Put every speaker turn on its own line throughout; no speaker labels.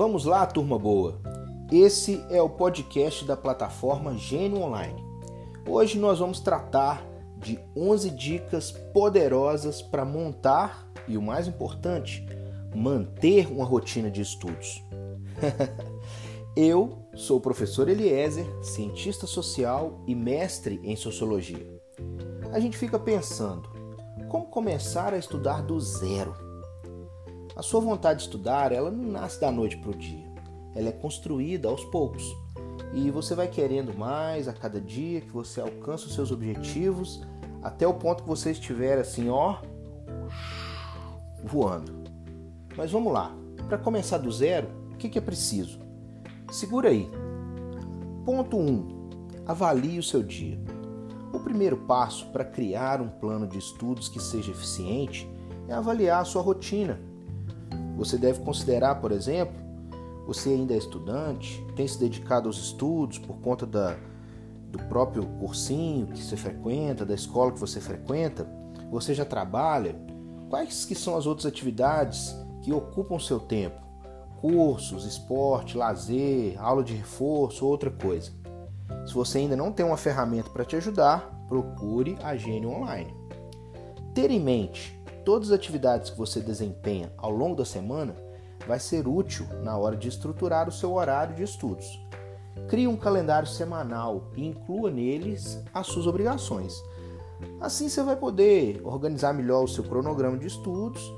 Vamos lá, turma boa! Esse é o podcast da plataforma Gênio Online. Hoje nós vamos tratar de 11 dicas poderosas para montar e, o mais importante, manter uma rotina de estudos. Eu sou o professor Eliezer, cientista social e mestre em sociologia. A gente fica pensando, como começar a estudar do zero? A sua vontade de estudar, ela não nasce da noite para o dia. Ela é construída aos poucos. E você vai querendo mais a cada dia que você alcança os seus objetivos, até o ponto que você estiver assim, ó, voando. Mas vamos lá. Para começar do zero, o que, é preciso? Segura aí. Ponto 1. Um, avalie o seu dia. O primeiro passo para criar um plano de estudos que seja eficiente é avaliar a sua rotina. Você deve considerar, por exemplo, você ainda é estudante, tem se dedicado aos estudos por conta da, do próprio cursinho que você frequenta, da escola que você frequenta, você já trabalha, quais que são as outras atividades que ocupam seu tempo? Cursos, esporte, lazer, aula de reforço, outra coisa. Se você ainda não tem uma ferramenta para te ajudar, procure a Gênio Online. Ter em mente todas as atividades que você desempenha ao longo da semana vai ser útil na hora de estruturar o seu horário de estudos. Crie um calendário semanal e inclua neles as suas obrigações. Assim você vai poder organizar melhor o seu cronograma de estudos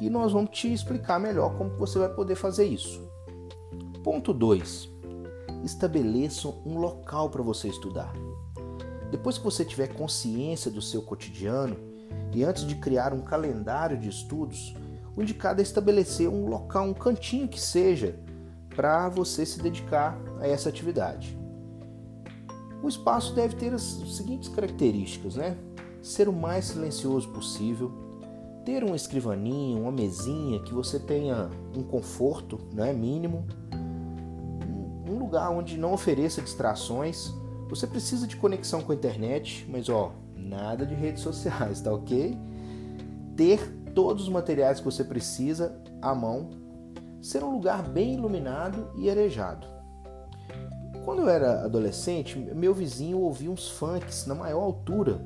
e nós vamos te explicar melhor como você vai poder fazer isso. Ponto 2. Estabeleça um local para você estudar. Depois que você tiver consciência do seu cotidiano e antes de criar um calendário de estudos, o indicado é estabelecer um local, um cantinho que seja para você se dedicar a essa atividade. O espaço deve ter as seguintes características, né? Ser o mais silencioso possível, ter uma escrivaninha, uma mesinha que você tenha um conforto, né, mínimo, um lugar onde não ofereça distrações. Você precisa de conexão com a internet, mas ó, nada de redes sociais, tá ok? Ter todos os materiais que você precisa à mão, ser um lugar bem iluminado e arejado. Quando eu era adolescente, meu vizinho ouvia uns funks na maior altura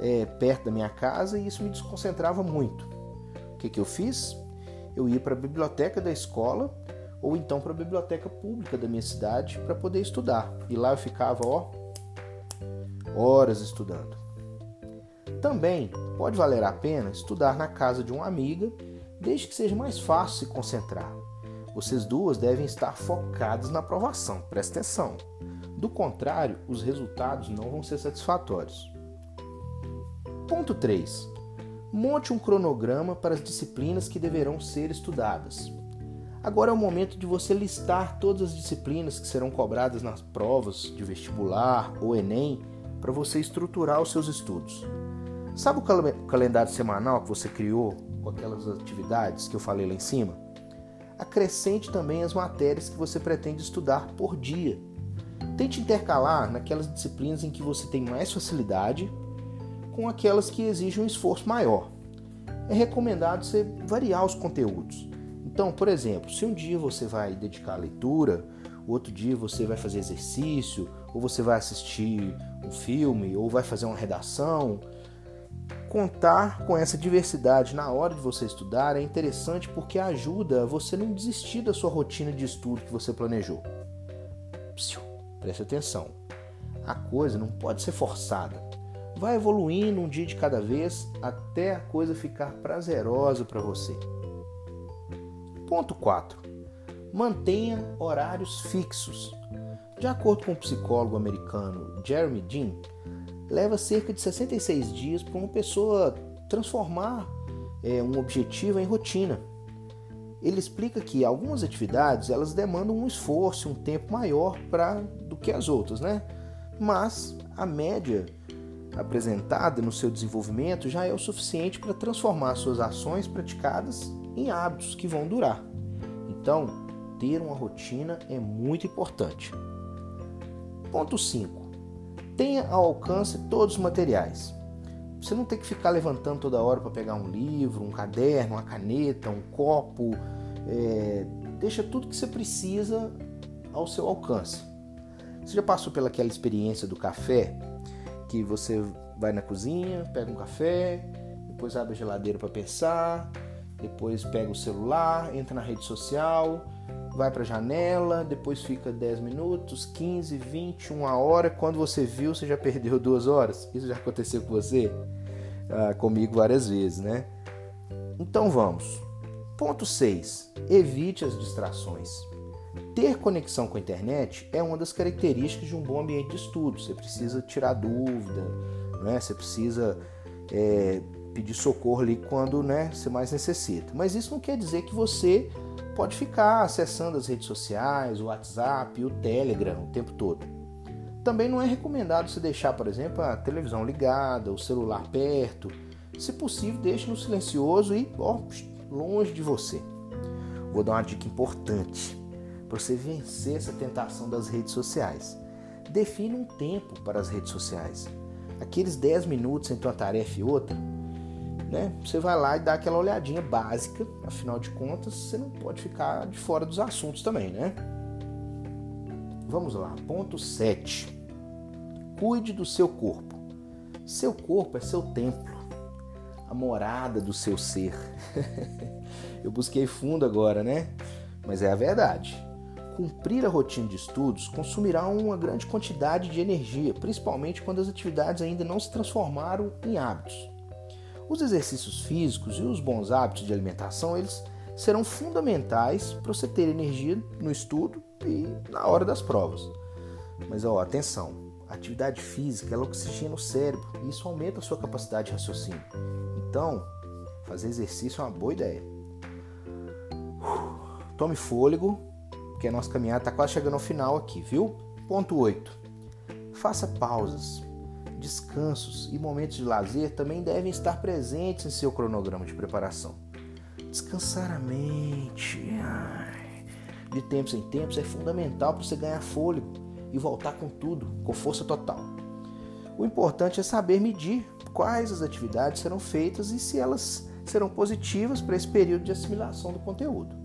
é, perto da minha casa e isso me desconcentrava muito. O que, que eu fiz? Eu ia para a biblioteca da escola ou então para a biblioteca pública da minha cidade para poder estudar. E lá eu ficava, ó, horas estudando. Também pode valer a pena estudar na casa de uma amiga, desde que seja mais fácil se concentrar. Vocês duas devem estar focadas na aprovação, presta atenção. Do contrário, os resultados não vão ser satisfatórios. Ponto 3. Monte um cronograma para as disciplinas que deverão ser estudadas. Agora é o momento de você listar todas as disciplinas que serão cobradas nas provas de vestibular ou Enem para você estruturar os seus estudos. Sabe o calendário semanal que você criou com aquelas atividades que eu falei lá em cima? Acrescente também as matérias que você pretende estudar por dia. Tente intercalar naquelas disciplinas em que você tem mais facilidade com aquelas que exigem um esforço maior. É recomendado você variar os conteúdos. Então, por exemplo, se um dia você vai dedicar à leitura, outro dia você vai fazer exercício, ou você vai assistir um filme, ou vai fazer uma redação, Contar com essa diversidade na hora de você estudar é interessante porque ajuda você não desistir da sua rotina de estudo que você planejou. Psiu, preste atenção. A coisa não pode ser forçada. Vai evoluindo um dia de cada vez até a coisa ficar prazerosa para você. Ponto 4. Mantenha horários fixos. De acordo com o psicólogo americano Jeremy Dean, leva cerca de 66 dias para uma pessoa transformar é, um objetivo em rotina. Ele explica que algumas atividades elas demandam um esforço, um tempo maior para do que as outras, né? Mas a média apresentada no seu desenvolvimento já é o suficiente para transformar suas ações praticadas em hábitos que vão durar. Então, ter uma rotina é muito importante. Ponto 5 tenha ao alcance todos os materiais. Você não tem que ficar levantando toda hora para pegar um livro, um caderno, uma caneta, um copo, é, deixa tudo que você precisa ao seu alcance. Você já passou pelaquela experiência do café que você vai na cozinha, pega um café, depois abre a geladeira para pensar, depois pega o celular, entra na rede social, vai para a janela, depois fica 10 minutos, 15, 20, uma hora. Quando você viu, você já perdeu duas horas. Isso já aconteceu com você? Ah, comigo várias vezes, né? Então vamos. Ponto 6. Evite as distrações. Ter conexão com a internet é uma das características de um bom ambiente de estudo. Você precisa tirar dúvida, né? você precisa é, pedir socorro ali quando né, você mais necessita. Mas isso não quer dizer que você pode ficar acessando as redes sociais, o WhatsApp, o Telegram o tempo todo. Também não é recomendado se deixar, por exemplo, a televisão ligada, o celular perto. Se possível, deixe no silencioso e ó, longe de você. Vou dar uma dica importante para você vencer essa tentação das redes sociais. Define um tempo para as redes sociais. Aqueles 10 minutos entre uma tarefa e outra, né? Você vai lá e dá aquela olhadinha básica, afinal de contas, você não pode ficar de fora dos assuntos também, né? Vamos lá, ponto 7. Cuide do seu corpo. Seu corpo é seu templo, a morada do seu ser. Eu busquei fundo agora, né? Mas é a verdade. Cumprir a rotina de estudos consumirá uma grande quantidade de energia, principalmente quando as atividades ainda não se transformaram em hábitos. Os exercícios físicos e os bons hábitos de alimentação, eles serão fundamentais para você ter energia no estudo e na hora das provas. Mas ó, atenção, a atividade física ela oxigena o cérebro e isso aumenta a sua capacidade de raciocínio. Então, fazer exercício é uma boa ideia. Tome fôlego, que a nossa caminhada está quase chegando ao final aqui, viu? Ponto 8. Faça pausas descansos e momentos de lazer também devem estar presentes em seu cronograma de preparação. Descansar a mente ai, de tempos em tempos é fundamental para você ganhar fôlego e voltar com tudo, com força total. O importante é saber medir quais as atividades serão feitas e se elas serão positivas para esse período de assimilação do conteúdo.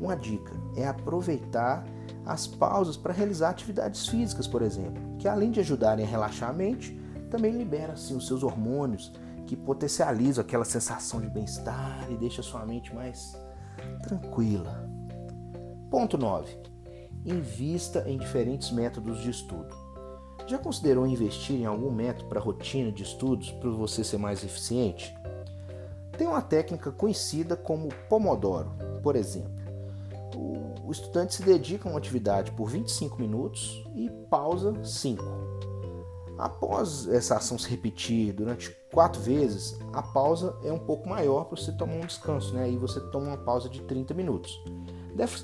Uma dica é aproveitar as pausas para realizar atividades físicas, por exemplo, que além de ajudarem a relaxar a mente, também libera assim, os seus hormônios que potencializam aquela sensação de bem-estar e deixa sua mente mais tranquila. Ponto 9. Invista em diferentes métodos de estudo. Já considerou investir em algum método para rotina de estudos para você ser mais eficiente? Tem uma técnica conhecida como Pomodoro, por exemplo o estudante se dedica a uma atividade por 25 minutos e pausa 5. Após essa ação se repetir durante quatro vezes, a pausa é um pouco maior para você tomar um descanso, né? Aí você toma uma pausa de 30 minutos.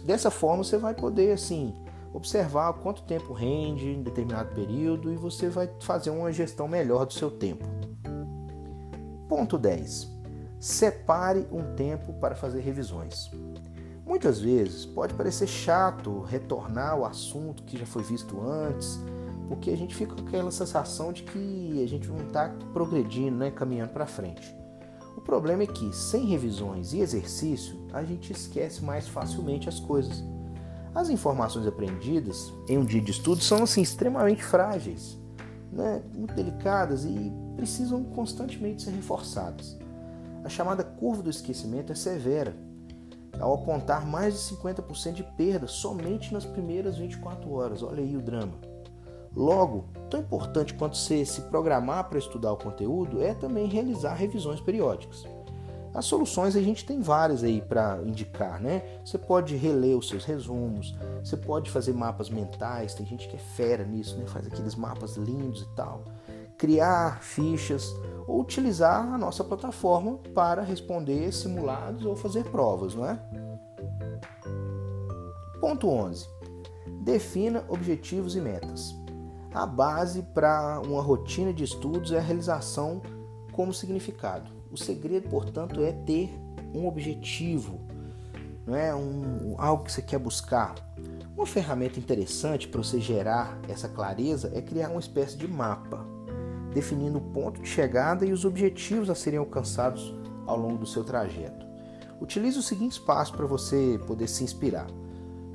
Dessa forma você vai poder assim observar quanto tempo rende em determinado período e você vai fazer uma gestão melhor do seu tempo. Ponto 10. Separe um tempo para fazer revisões. Muitas vezes pode parecer chato retornar ao assunto que já foi visto antes, porque a gente fica com aquela sensação de que a gente não está progredindo, né, caminhando para frente. O problema é que, sem revisões e exercício, a gente esquece mais facilmente as coisas. As informações aprendidas em um dia de estudo são assim extremamente frágeis, né, muito delicadas e precisam constantemente ser reforçadas. A chamada curva do esquecimento é severa ao apontar mais de 50% de perda somente nas primeiras 24 horas. Olha aí o drama. Logo, tão importante quanto você se programar para estudar o conteúdo é também realizar revisões periódicas. As soluções a gente tem várias aí para indicar, né? Você pode reler os seus resumos, você pode fazer mapas mentais, tem gente que é fera nisso, né? Faz aqueles mapas lindos e tal. Criar fichas, ou utilizar a nossa plataforma para responder simulados ou fazer provas, não é? Ponto 11. Defina objetivos e metas. A base para uma rotina de estudos é a realização como significado. O segredo, portanto, é ter um objetivo, não é um, algo que você quer buscar. Uma ferramenta interessante para você gerar essa clareza é criar uma espécie de mapa definindo o ponto de chegada e os objetivos a serem alcançados ao longo do seu trajeto. Utilize os seguintes passos para você poder se inspirar.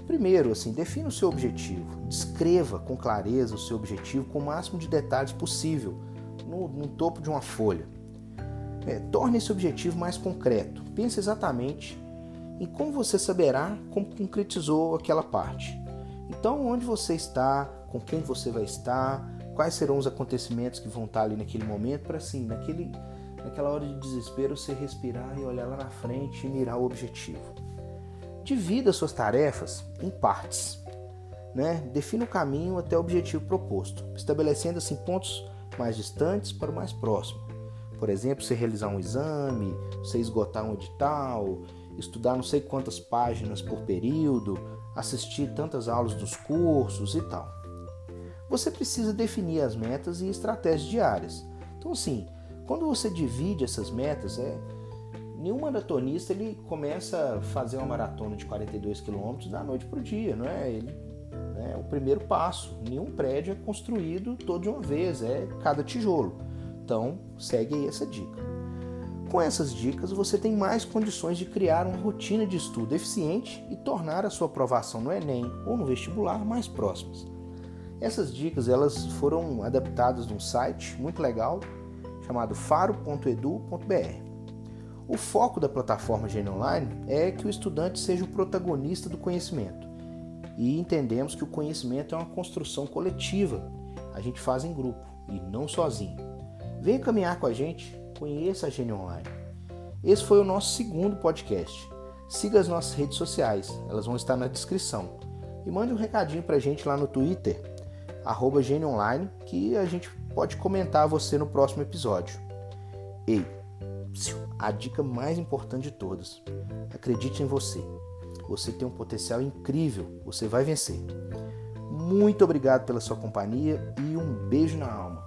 Primeiro, assim, defina o seu objetivo. Descreva com clareza o seu objetivo com o máximo de detalhes possível no, no topo de uma folha. É, torne esse objetivo mais concreto. Pense exatamente em como você saberá como concretizou aquela parte. Então, onde você está, com quem você vai estar, quais serão os acontecimentos que vão estar ali naquele momento, para assim, naquele, naquela hora de desespero, você respirar e olhar lá na frente e mirar o objetivo. Divida suas tarefas em partes. Né? Defina o caminho até o objetivo proposto, estabelecendo assim pontos mais distantes para o mais próximo. Por exemplo, você realizar um exame, você esgotar um edital, estudar não sei quantas páginas por período, assistir tantas aulas dos cursos e tal. Você precisa definir as metas e estratégias diárias. Então, assim, quando você divide essas metas, é nenhum maratonista ele começa a fazer uma maratona de 42 quilômetros da noite para o dia, não é? Ele é o primeiro passo. Nenhum prédio é construído todo de uma vez, é cada tijolo. Então, segue aí essa dica. Com essas dicas, você tem mais condições de criar uma rotina de estudo eficiente e tornar a sua aprovação no Enem ou no vestibular mais próximas. Essas dicas elas foram adaptadas num site muito legal chamado faro.edu.br. O foco da plataforma Gênio Online é que o estudante seja o protagonista do conhecimento. E entendemos que o conhecimento é uma construção coletiva. A gente faz em grupo e não sozinho. Venha caminhar com a gente, conheça a Gênio Online. Esse foi o nosso segundo podcast. Siga as nossas redes sociais, elas vão estar na descrição. E mande um recadinho pra gente lá no Twitter, arroba Online, que a gente pode comentar você no próximo episódio. Ei, a dica mais importante de todas: acredite em você. Você tem um potencial incrível, você vai vencer. Muito obrigado pela sua companhia e um beijo na alma.